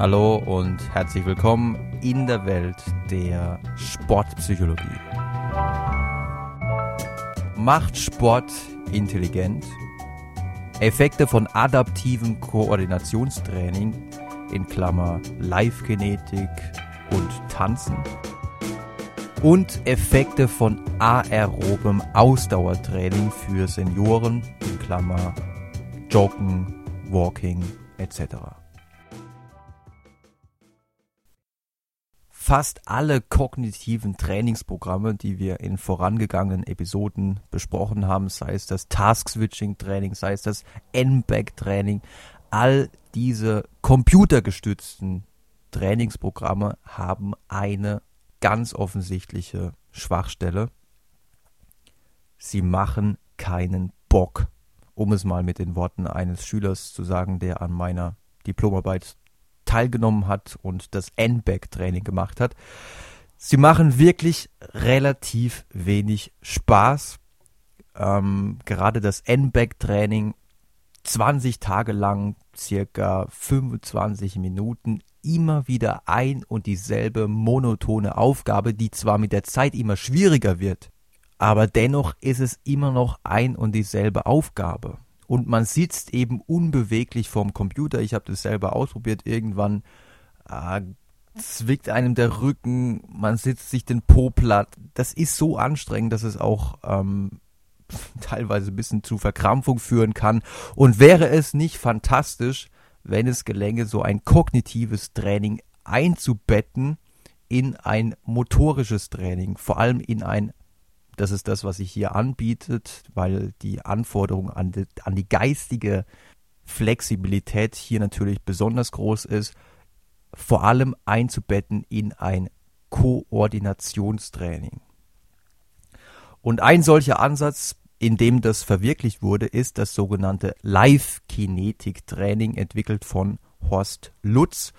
Hallo und herzlich willkommen in der Welt der Sportpsychologie. Macht Sport intelligent? Effekte von adaptivem Koordinationstraining in Klammer Live-Kinetik und Tanzen und Effekte von aerobem Ausdauertraining für Senioren in Klammer Joggen, Walking etc. Fast alle kognitiven Trainingsprogramme, die wir in vorangegangenen Episoden besprochen haben, sei es das Task-Switching-Training, sei es das N-Back-Training, all diese computergestützten Trainingsprogramme haben eine ganz offensichtliche Schwachstelle. Sie machen keinen Bock, um es mal mit den Worten eines Schülers zu sagen, der an meiner Diplomarbeit teilgenommen hat und das N-Back-Training gemacht hat. Sie machen wirklich relativ wenig Spaß. Ähm, gerade das N-Back-Training 20 Tage lang, circa 25 Minuten, immer wieder ein und dieselbe monotone Aufgabe, die zwar mit der Zeit immer schwieriger wird, aber dennoch ist es immer noch ein und dieselbe Aufgabe und man sitzt eben unbeweglich vorm Computer. Ich habe das selber ausprobiert. Irgendwann äh, zwickt einem der Rücken, man sitzt sich den Po platt. Das ist so anstrengend, dass es auch ähm, teilweise ein bisschen zu Verkrampfung führen kann. Und wäre es nicht fantastisch, wenn es gelänge, so ein kognitives Training einzubetten in ein motorisches Training, vor allem in ein das ist das, was sich hier anbietet, weil die Anforderung an die, an die geistige Flexibilität hier natürlich besonders groß ist, vor allem einzubetten in ein Koordinationstraining. Und ein solcher Ansatz, in dem das verwirklicht wurde, ist das sogenannte Live-Kinetik-Training, entwickelt von Horst Lutz.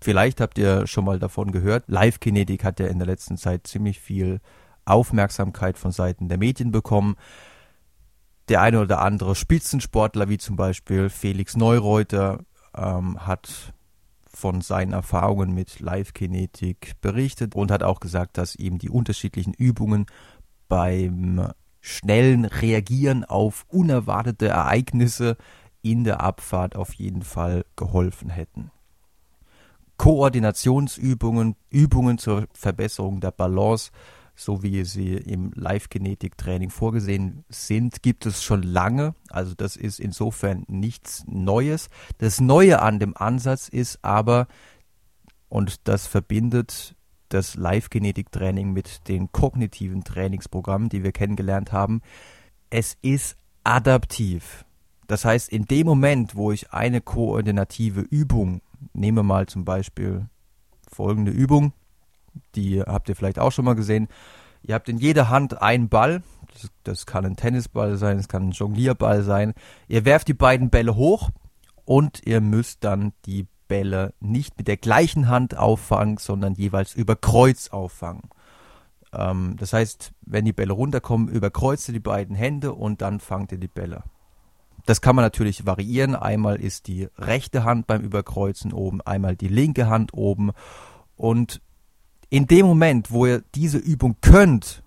Vielleicht habt ihr schon mal davon gehört. Live-Kinetik hat ja in der letzten Zeit ziemlich viel Aufmerksamkeit von Seiten der Medien bekommen. Der eine oder andere Spitzensportler, wie zum Beispiel Felix Neureuter, ähm, hat von seinen Erfahrungen mit Live-Kinetik berichtet und hat auch gesagt, dass ihm die unterschiedlichen Übungen beim schnellen Reagieren auf unerwartete Ereignisse in der Abfahrt auf jeden Fall geholfen hätten. Koordinationsübungen, Übungen zur Verbesserung der Balance so wie sie im Live-Kinetik-Training vorgesehen sind, gibt es schon lange. Also das ist insofern nichts Neues. Das Neue an dem Ansatz ist aber, und das verbindet das Live-Kinetik-Training mit den kognitiven Trainingsprogrammen, die wir kennengelernt haben, es ist adaptiv. Das heißt, in dem Moment, wo ich eine koordinative Übung, nehme mal zum Beispiel folgende Übung, die habt ihr vielleicht auch schon mal gesehen. Ihr habt in jeder Hand einen Ball. Das, das kann ein Tennisball sein, es kann ein Jonglierball sein. Ihr werft die beiden Bälle hoch und ihr müsst dann die Bälle nicht mit der gleichen Hand auffangen, sondern jeweils über Kreuz auffangen. Ähm, das heißt, wenn die Bälle runterkommen, überkreuzt ihr die beiden Hände und dann fangt ihr die Bälle. Das kann man natürlich variieren. Einmal ist die rechte Hand beim Überkreuzen oben, einmal die linke Hand oben. Und in dem Moment, wo ihr diese Übung könnt,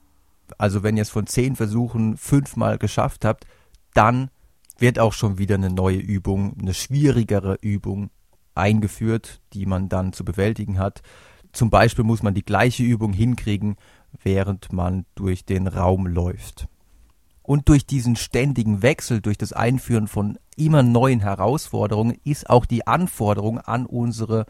also wenn ihr es von zehn Versuchen fünfmal geschafft habt, dann wird auch schon wieder eine neue Übung, eine schwierigere Übung eingeführt, die man dann zu bewältigen hat. Zum Beispiel muss man die gleiche Übung hinkriegen, während man durch den Raum läuft. Und durch diesen ständigen Wechsel, durch das Einführen von immer neuen Herausforderungen, ist auch die Anforderung an unsere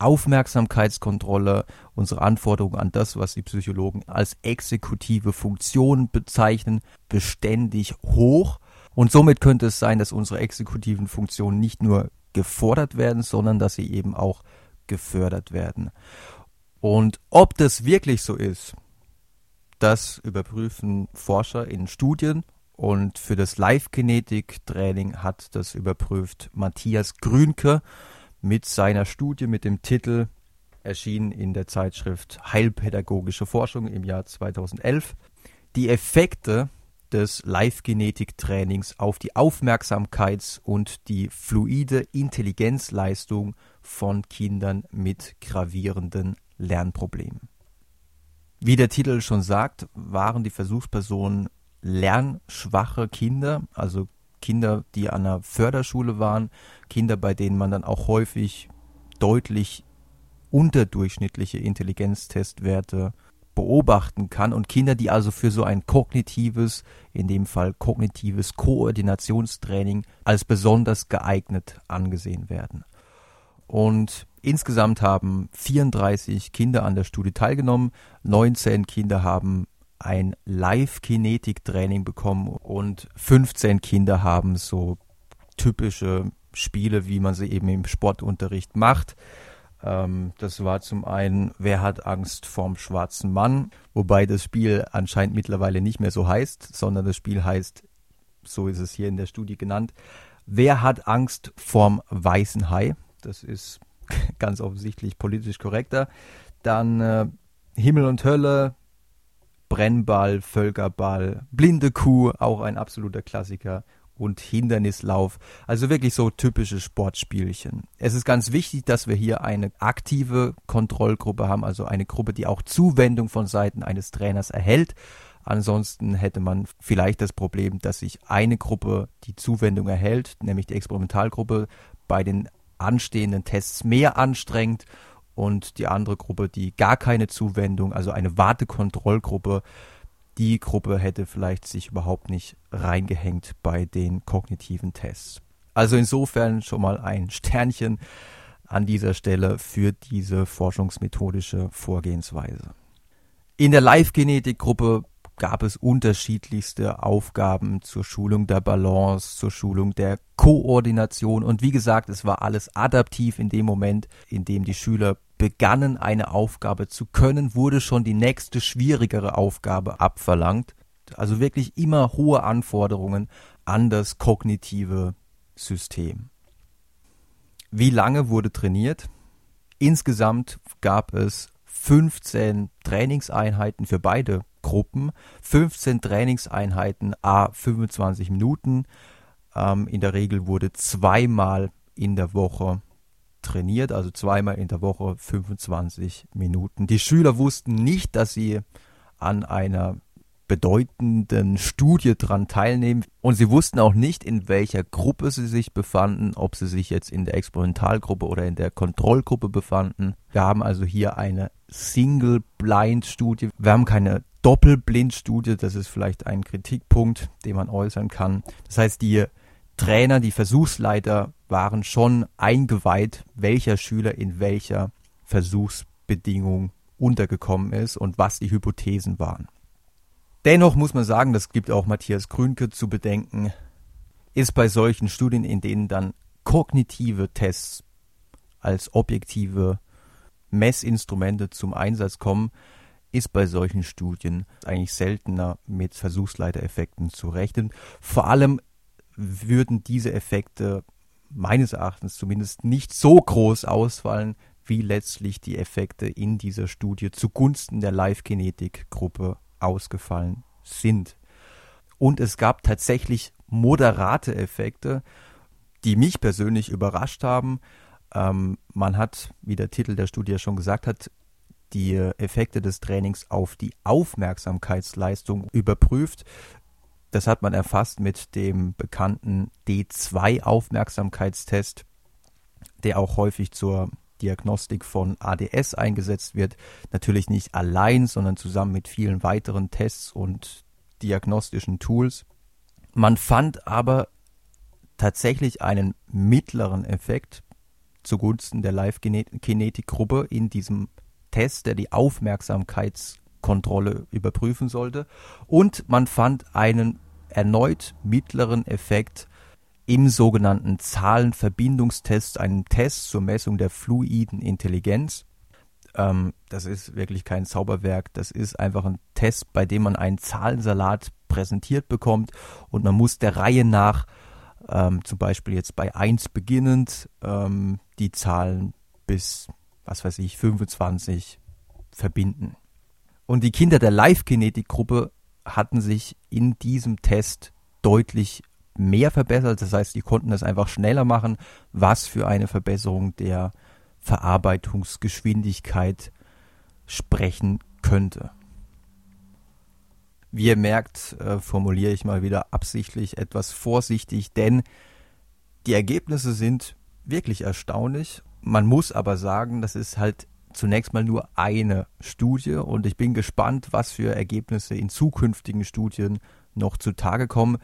Aufmerksamkeitskontrolle, unsere Anforderungen an das, was die Psychologen als exekutive Funktion bezeichnen, beständig hoch. Und somit könnte es sein, dass unsere exekutiven Funktionen nicht nur gefordert werden, sondern dass sie eben auch gefördert werden. Und ob das wirklich so ist, das überprüfen Forscher in Studien und für das Live-Kinetik-Training hat das überprüft Matthias Grünke mit seiner Studie mit dem Titel erschienen in der Zeitschrift Heilpädagogische Forschung im Jahr 2011. Die Effekte des Live-Genetik-Trainings auf die Aufmerksamkeits- und die fluide Intelligenzleistung von Kindern mit gravierenden Lernproblemen. Wie der Titel schon sagt, waren die Versuchspersonen lernschwache Kinder, also Kinder, die an einer Förderschule waren, Kinder, bei denen man dann auch häufig deutlich unterdurchschnittliche Intelligenztestwerte beobachten kann und Kinder, die also für so ein kognitives, in dem Fall kognitives Koordinationstraining als besonders geeignet angesehen werden. Und insgesamt haben 34 Kinder an der Studie teilgenommen, 19 Kinder haben ein Live-Kinetik-Training bekommen und 15 Kinder haben so typische Spiele, wie man sie eben im Sportunterricht macht. Ähm, das war zum einen, wer hat Angst vorm schwarzen Mann, wobei das Spiel anscheinend mittlerweile nicht mehr so heißt, sondern das Spiel heißt, so ist es hier in der Studie genannt, wer hat Angst vorm weißen Hai? Das ist ganz offensichtlich politisch korrekter. Dann äh, Himmel und Hölle, Brennball, Völkerball, blinde Kuh, auch ein absoluter Klassiker und Hindernislauf. Also wirklich so typische Sportspielchen. Es ist ganz wichtig, dass wir hier eine aktive Kontrollgruppe haben, also eine Gruppe, die auch Zuwendung von Seiten eines Trainers erhält. Ansonsten hätte man vielleicht das Problem, dass sich eine Gruppe die Zuwendung erhält, nämlich die Experimentalgruppe, bei den anstehenden Tests mehr anstrengt und die andere Gruppe, die gar keine Zuwendung, also eine Wartekontrollgruppe, die Gruppe hätte vielleicht sich überhaupt nicht reingehängt bei den kognitiven Tests. Also insofern schon mal ein Sternchen an dieser Stelle für diese forschungsmethodische Vorgehensweise. In der Live-Genetik-Gruppe gab es unterschiedlichste Aufgaben zur Schulung der Balance, zur Schulung der Koordination und wie gesagt, es war alles adaptiv in dem Moment, in dem die Schüler begannen, eine Aufgabe zu können, wurde schon die nächste schwierigere Aufgabe abverlangt. Also wirklich immer hohe Anforderungen an das kognitive System. Wie lange wurde trainiert? Insgesamt gab es 15 Trainingseinheiten für beide Gruppen, 15 Trainingseinheiten a 25 Minuten. Ähm, in der Regel wurde zweimal in der Woche trainiert, also zweimal in der Woche 25 Minuten. Die Schüler wussten nicht, dass sie an einer bedeutenden Studie dran teilnehmen und sie wussten auch nicht, in welcher Gruppe sie sich befanden, ob sie sich jetzt in der Experimentalgruppe oder in der Kontrollgruppe befanden. Wir haben also hier eine Single-Blind-Studie. Wir haben keine Doppelblind-Studie, das ist vielleicht ein Kritikpunkt, den man äußern kann. Das heißt, die Trainer, die Versuchsleiter waren schon eingeweiht, welcher Schüler in welcher Versuchsbedingung untergekommen ist und was die Hypothesen waren. Dennoch muss man sagen, das gibt auch Matthias Grünke zu bedenken, ist bei solchen Studien, in denen dann kognitive Tests als objektive Messinstrumente zum Einsatz kommen, ist bei solchen Studien eigentlich seltener mit Versuchsleitereffekten zu rechnen. Vor allem würden diese Effekte meines Erachtens zumindest nicht so groß ausfallen, wie letztlich die Effekte in dieser Studie zugunsten der Live-Genetik-Gruppe ausgefallen sind. Und es gab tatsächlich moderate Effekte, die mich persönlich überrascht haben. Ähm, man hat, wie der Titel der Studie schon gesagt hat, die Effekte des Trainings auf die Aufmerksamkeitsleistung überprüft. Das hat man erfasst mit dem bekannten D2-Aufmerksamkeitstest, der auch häufig zur Diagnostik von ADS eingesetzt wird. Natürlich nicht allein, sondern zusammen mit vielen weiteren Tests und diagnostischen Tools. Man fand aber tatsächlich einen mittleren Effekt zugunsten der Live-Kinetik-Gruppe in diesem Test, der die Aufmerksamkeits- Kontrolle überprüfen sollte. Und man fand einen erneut mittleren Effekt im sogenannten Zahlenverbindungstest, einem Test zur Messung der fluiden Intelligenz. Ähm, das ist wirklich kein Zauberwerk, das ist einfach ein Test, bei dem man einen Zahlensalat präsentiert bekommt und man muss der Reihe nach, ähm, zum Beispiel jetzt bei 1 beginnend, ähm, die Zahlen bis, was weiß ich, 25 verbinden. Und die Kinder der Live-Genetik-Gruppe hatten sich in diesem Test deutlich mehr verbessert. Das heißt, die konnten das einfach schneller machen, was für eine Verbesserung der Verarbeitungsgeschwindigkeit sprechen könnte. Wie ihr merkt, äh, formuliere ich mal wieder absichtlich etwas vorsichtig, denn die Ergebnisse sind wirklich erstaunlich. Man muss aber sagen, das ist halt zunächst mal nur eine Studie und ich bin gespannt, was für Ergebnisse in zukünftigen Studien noch zutage kommen.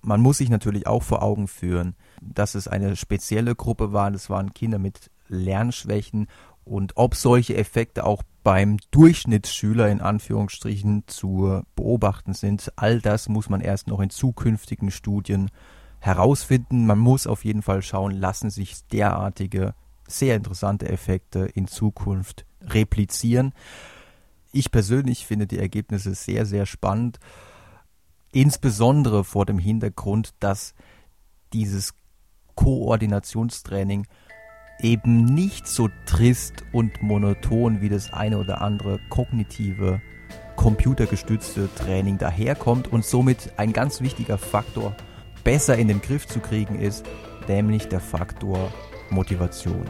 Man muss sich natürlich auch vor Augen führen, dass es eine spezielle Gruppe war. Das waren Kinder mit Lernschwächen und ob solche Effekte auch beim Durchschnittsschüler in Anführungsstrichen zu beobachten sind, all das muss man erst noch in zukünftigen Studien herausfinden. Man muss auf jeden Fall schauen, lassen sich derartige sehr interessante Effekte in Zukunft replizieren. Ich persönlich finde die Ergebnisse sehr, sehr spannend, insbesondere vor dem Hintergrund, dass dieses Koordinationstraining eben nicht so trist und monoton wie das eine oder andere kognitive, computergestützte Training daherkommt und somit ein ganz wichtiger Faktor besser in den Griff zu kriegen ist, nämlich der Faktor Motivation.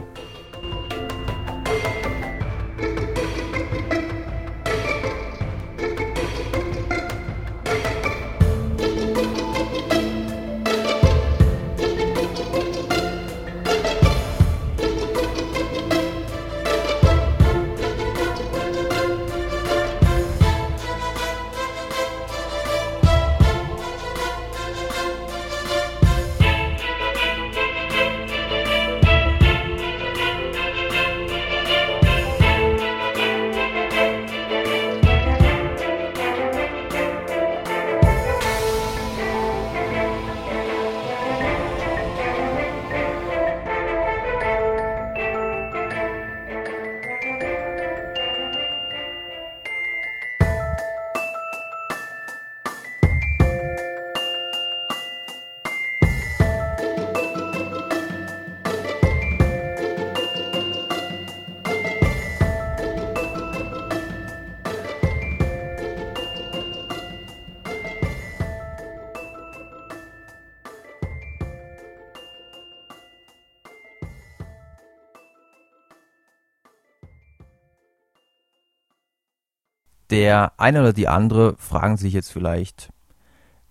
Der eine oder die andere fragen sich jetzt vielleicht,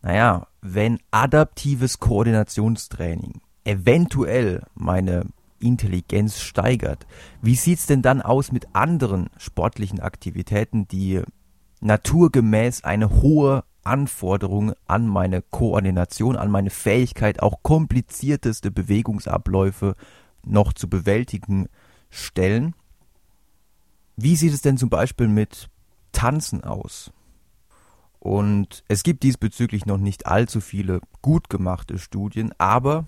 naja, wenn adaptives Koordinationstraining eventuell meine Intelligenz steigert, wie sieht's denn dann aus mit anderen sportlichen Aktivitäten, die naturgemäß eine hohe Anforderung an meine Koordination, an meine Fähigkeit, auch komplizierteste Bewegungsabläufe noch zu bewältigen stellen? Wie sieht es denn zum Beispiel mit Tanzen aus. Und es gibt diesbezüglich noch nicht allzu viele gut gemachte Studien, aber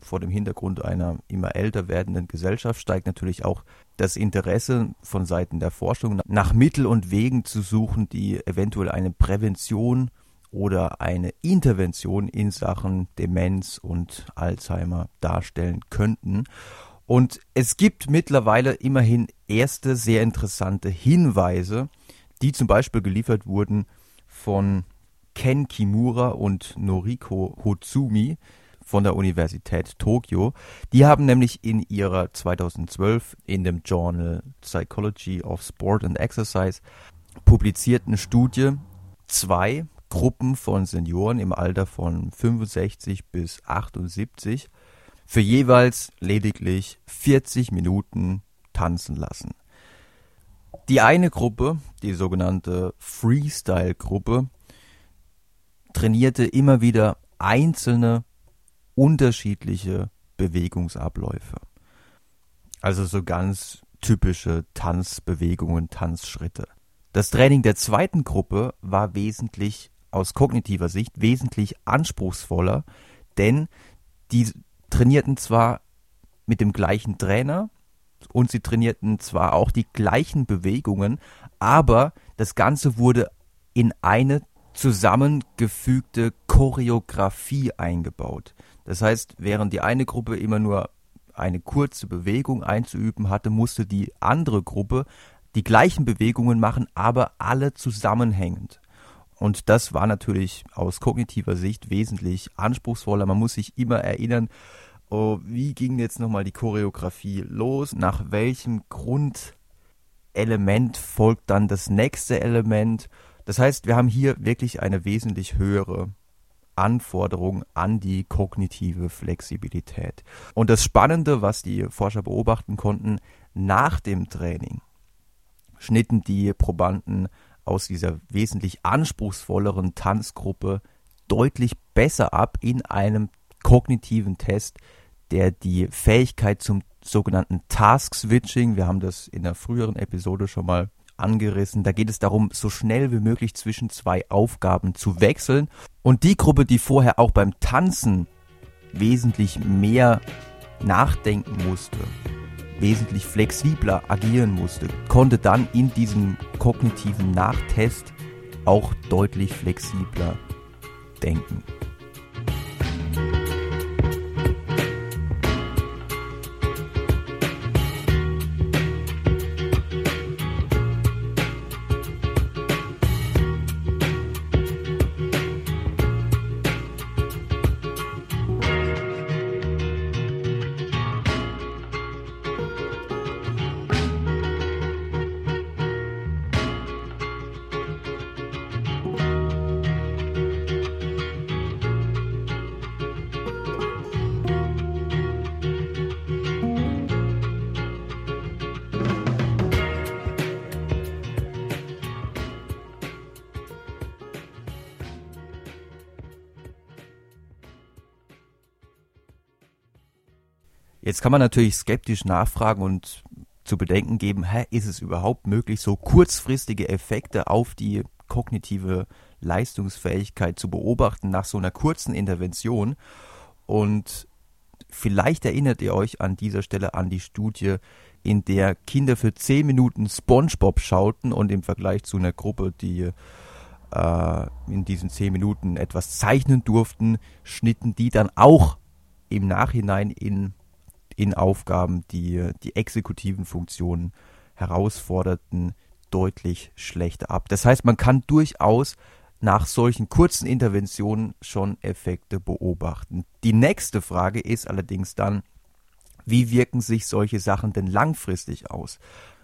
vor dem Hintergrund einer immer älter werdenden Gesellschaft steigt natürlich auch das Interesse von Seiten der Forschung nach Mittel und Wegen zu suchen, die eventuell eine Prävention oder eine Intervention in Sachen Demenz und Alzheimer darstellen könnten. Und es gibt mittlerweile immerhin erste sehr interessante Hinweise, die zum Beispiel geliefert wurden von Ken Kimura und Noriko Hotsumi von der Universität Tokio. Die haben nämlich in ihrer 2012 in dem Journal Psychology of Sport and Exercise publizierten Studie zwei Gruppen von Senioren im Alter von 65 bis 78 für jeweils lediglich 40 Minuten tanzen lassen. Die eine Gruppe, die sogenannte Freestyle-Gruppe, trainierte immer wieder einzelne unterschiedliche Bewegungsabläufe. Also so ganz typische Tanzbewegungen, Tanzschritte. Das Training der zweiten Gruppe war wesentlich aus kognitiver Sicht wesentlich anspruchsvoller, denn die trainierten zwar mit dem gleichen Trainer, und sie trainierten zwar auch die gleichen Bewegungen, aber das Ganze wurde in eine zusammengefügte Choreografie eingebaut. Das heißt, während die eine Gruppe immer nur eine kurze Bewegung einzuüben hatte, musste die andere Gruppe die gleichen Bewegungen machen, aber alle zusammenhängend. Und das war natürlich aus kognitiver Sicht wesentlich anspruchsvoller. Man muss sich immer erinnern, oh, wie ging jetzt nochmal die Choreografie los? Nach welchem Grundelement folgt dann das nächste Element? Das heißt, wir haben hier wirklich eine wesentlich höhere Anforderung an die kognitive Flexibilität. Und das Spannende, was die Forscher beobachten konnten, nach dem Training schnitten die Probanden aus dieser wesentlich anspruchsvolleren Tanzgruppe deutlich besser ab in einem kognitiven Test, der die Fähigkeit zum sogenannten Task Switching, wir haben das in der früheren Episode schon mal angerissen, da geht es darum, so schnell wie möglich zwischen zwei Aufgaben zu wechseln. Und die Gruppe, die vorher auch beim Tanzen wesentlich mehr nachdenken musste, wesentlich flexibler agieren musste, konnte dann in diesem kognitiven Nachtest auch deutlich flexibler denken. Jetzt kann man natürlich skeptisch nachfragen und zu bedenken geben, hä, ist es überhaupt möglich, so kurzfristige Effekte auf die kognitive Leistungsfähigkeit zu beobachten nach so einer kurzen Intervention? Und vielleicht erinnert ihr euch an dieser Stelle an die Studie, in der Kinder für 10 Minuten SpongeBob schauten und im Vergleich zu einer Gruppe, die äh, in diesen 10 Minuten etwas zeichnen durften, schnitten die dann auch im Nachhinein in in Aufgaben, die die exekutiven Funktionen herausforderten, deutlich schlechter ab. Das heißt, man kann durchaus nach solchen kurzen Interventionen schon Effekte beobachten. Die nächste Frage ist allerdings dann, wie wirken sich solche Sachen denn langfristig aus?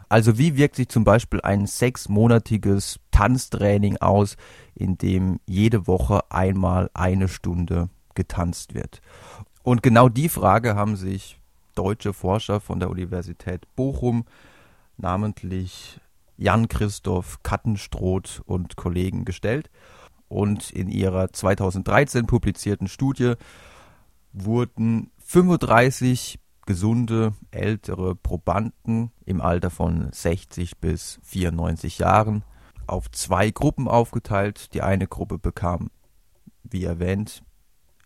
Also wie wirkt sich zum Beispiel ein sechsmonatiges Tanztraining aus, in dem jede Woche einmal eine Stunde getanzt wird? Und genau die Frage haben sich deutsche Forscher von der Universität Bochum, namentlich Jan-Christoph Kattenstroth und Kollegen gestellt. Und in ihrer 2013 publizierten Studie wurden 35 gesunde ältere Probanden im Alter von 60 bis 94 Jahren auf zwei Gruppen aufgeteilt. Die eine Gruppe bekam, wie erwähnt,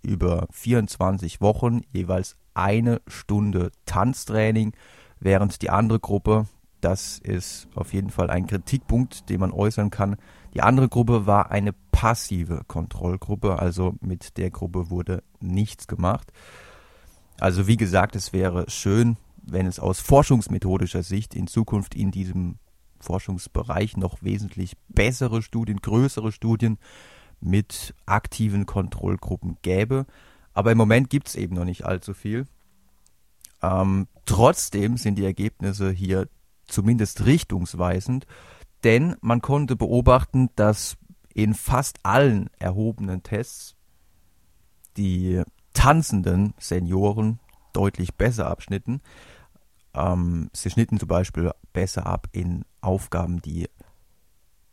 über 24 Wochen jeweils eine Stunde Tanztraining, während die andere Gruppe, das ist auf jeden Fall ein Kritikpunkt, den man äußern kann, die andere Gruppe war eine passive Kontrollgruppe, also mit der Gruppe wurde nichts gemacht. Also wie gesagt, es wäre schön, wenn es aus forschungsmethodischer Sicht in Zukunft in diesem Forschungsbereich noch wesentlich bessere Studien, größere Studien mit aktiven Kontrollgruppen gäbe. Aber im Moment gibt es eben noch nicht allzu viel. Ähm, trotzdem sind die Ergebnisse hier zumindest richtungsweisend, denn man konnte beobachten, dass in fast allen erhobenen Tests die tanzenden Senioren deutlich besser abschnitten. Ähm, sie schnitten zum Beispiel besser ab in Aufgaben, die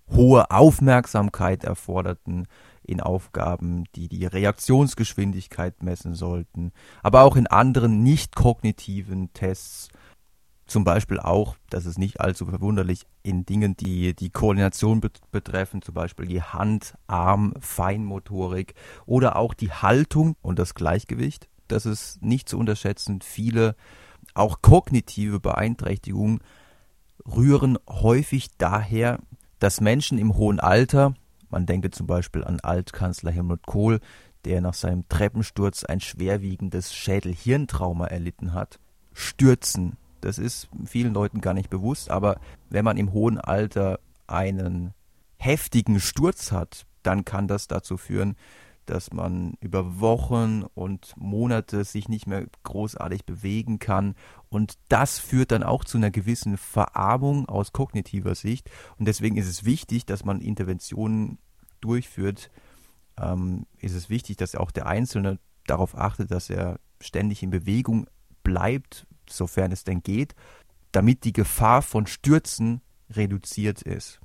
hohe Aufmerksamkeit erforderten, in Aufgaben, die die Reaktionsgeschwindigkeit messen sollten, aber auch in anderen nicht kognitiven Tests, zum Beispiel auch, das ist nicht allzu verwunderlich, in Dingen, die die Koordination betreffen, zum Beispiel die Hand, Arm, Feinmotorik oder auch die Haltung und das Gleichgewicht. Das ist nicht zu unterschätzen. Viele auch kognitive Beeinträchtigungen rühren häufig daher, dass Menschen im hohen Alter man denke zum Beispiel an Altkanzler Helmut Kohl, der nach seinem Treppensturz ein schwerwiegendes Schädel-Hirntrauma erlitten hat. Stürzen, das ist vielen Leuten gar nicht bewusst, aber wenn man im hohen Alter einen heftigen Sturz hat, dann kann das dazu führen, dass man über Wochen und Monate sich nicht mehr großartig bewegen kann. Und das führt dann auch zu einer gewissen Verarmung aus kognitiver Sicht. Und deswegen ist es wichtig, dass man Interventionen durchführt. Ähm, ist es wichtig, dass auch der Einzelne darauf achtet, dass er ständig in Bewegung bleibt, sofern es denn geht, damit die Gefahr von Stürzen reduziert ist.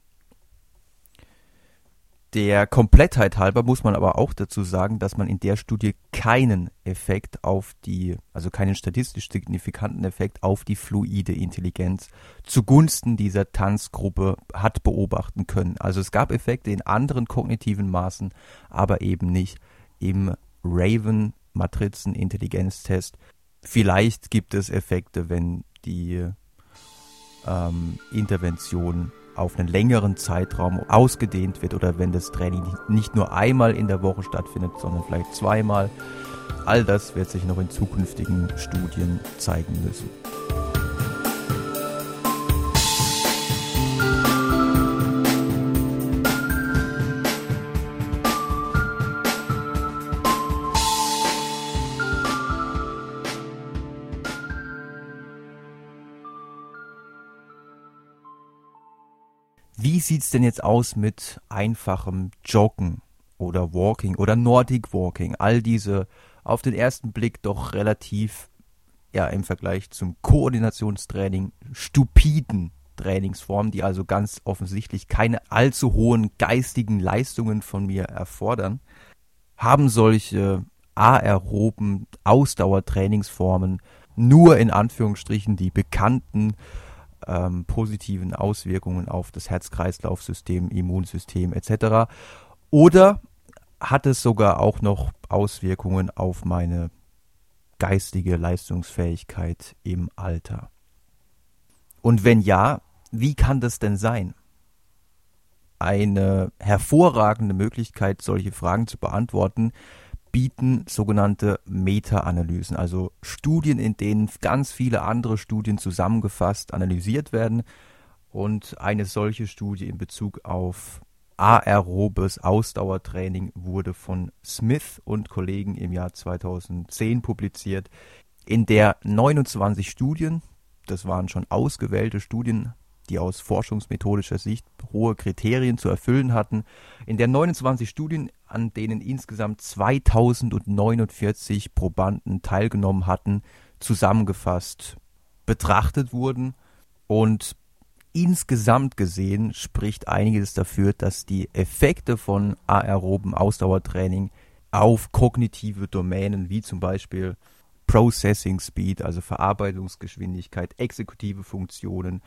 Der Komplettheit halber muss man aber auch dazu sagen, dass man in der Studie keinen Effekt auf die, also keinen statistisch signifikanten Effekt auf die fluide Intelligenz zugunsten dieser Tanzgruppe hat beobachten können. Also es gab Effekte in anderen kognitiven Maßen, aber eben nicht im Raven Matrizen Intelligenztest. Vielleicht gibt es Effekte, wenn die ähm, Intervention auf einen längeren Zeitraum ausgedehnt wird oder wenn das Training nicht nur einmal in der Woche stattfindet, sondern vielleicht zweimal. All das wird sich noch in zukünftigen Studien zeigen müssen. Wie sieht's denn jetzt aus mit einfachem Joggen oder Walking oder Nordic Walking? All diese auf den ersten Blick doch relativ, ja, im Vergleich zum Koordinationstraining stupiden Trainingsformen, die also ganz offensichtlich keine allzu hohen geistigen Leistungen von mir erfordern, haben solche aeroben Ausdauertrainingsformen nur in Anführungsstrichen die bekannten ähm, positiven Auswirkungen auf das Herz-Kreislauf-System, Immunsystem etc. Oder hat es sogar auch noch Auswirkungen auf meine geistige Leistungsfähigkeit im Alter? Und wenn ja, wie kann das denn sein? Eine hervorragende Möglichkeit, solche Fragen zu beantworten, bieten sogenannte Meta-Analysen, also Studien, in denen ganz viele andere Studien zusammengefasst analysiert werden. Und eine solche Studie in Bezug auf aerobes Ausdauertraining wurde von Smith und Kollegen im Jahr 2010 publiziert, in der 29 Studien, das waren schon ausgewählte Studien, die aus forschungsmethodischer Sicht hohe Kriterien zu erfüllen hatten. In der 29 Studien, an denen insgesamt 2049 Probanden teilgenommen hatten, zusammengefasst betrachtet wurden und insgesamt gesehen spricht einiges dafür, dass die Effekte von aeroben Ausdauertraining auf kognitive Domänen wie zum Beispiel Processing Speed, also Verarbeitungsgeschwindigkeit, exekutive Funktionen,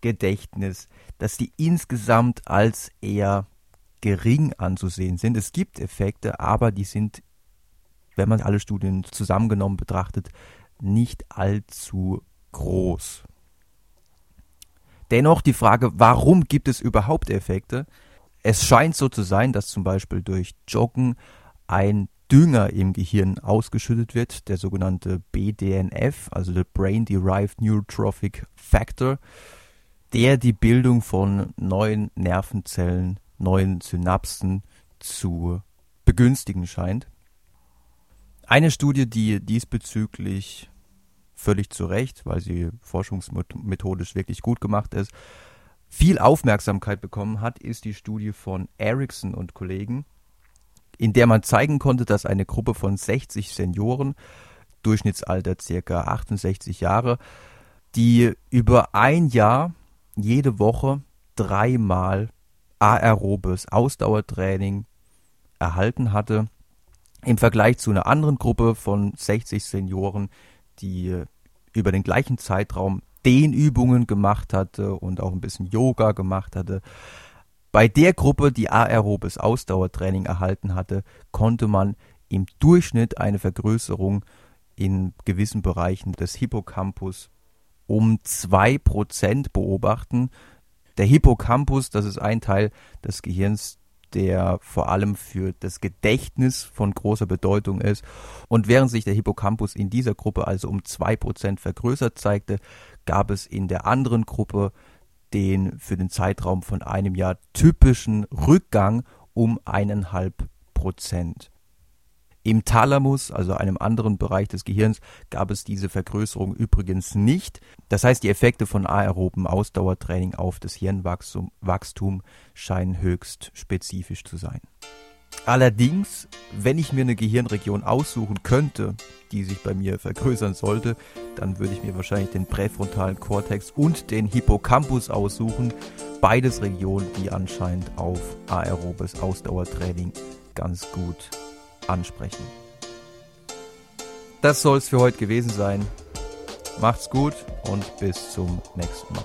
Gedächtnis, dass die insgesamt als eher gering anzusehen sind. Es gibt Effekte, aber die sind, wenn man alle Studien zusammengenommen betrachtet, nicht allzu groß. Dennoch die Frage, warum gibt es überhaupt Effekte? Es scheint so zu sein, dass zum Beispiel durch Joggen ein Dünger im Gehirn ausgeschüttet wird, der sogenannte BDNF, also der Brain Derived Neurotrophic Factor der die Bildung von neuen Nervenzellen, neuen Synapsen zu begünstigen scheint. Eine Studie, die diesbezüglich völlig zu Recht, weil sie forschungsmethodisch wirklich gut gemacht ist, viel Aufmerksamkeit bekommen hat, ist die Studie von Erickson und Kollegen, in der man zeigen konnte, dass eine Gruppe von 60 Senioren, Durchschnittsalter circa 68 Jahre, die über ein Jahr jede Woche dreimal aerobes Ausdauertraining erhalten hatte. Im Vergleich zu einer anderen Gruppe von 60 Senioren, die über den gleichen Zeitraum Dehnübungen gemacht hatte und auch ein bisschen Yoga gemacht hatte. Bei der Gruppe, die aerobes Ausdauertraining erhalten hatte, konnte man im Durchschnitt eine Vergrößerung in gewissen Bereichen des Hippocampus um zwei Prozent beobachten. Der Hippocampus, das ist ein Teil des Gehirns, der vor allem für das Gedächtnis von großer Bedeutung ist. Und während sich der Hippocampus in dieser Gruppe also um zwei Prozent vergrößert zeigte, gab es in der anderen Gruppe den für den Zeitraum von einem Jahr typischen Rückgang um eineinhalb Prozent. Im Thalamus, also einem anderen Bereich des Gehirns, gab es diese Vergrößerung übrigens nicht. Das heißt, die Effekte von aeroben Ausdauertraining auf das Hirnwachstum scheinen höchst spezifisch zu sein. Allerdings, wenn ich mir eine Gehirnregion aussuchen könnte, die sich bei mir vergrößern sollte, dann würde ich mir wahrscheinlich den präfrontalen Kortex und den Hippocampus aussuchen. Beides Regionen, die anscheinend auf aerobes Ausdauertraining ganz gut ansprechen. Das soll es für heute gewesen sein. Macht's gut und bis zum nächsten Mal.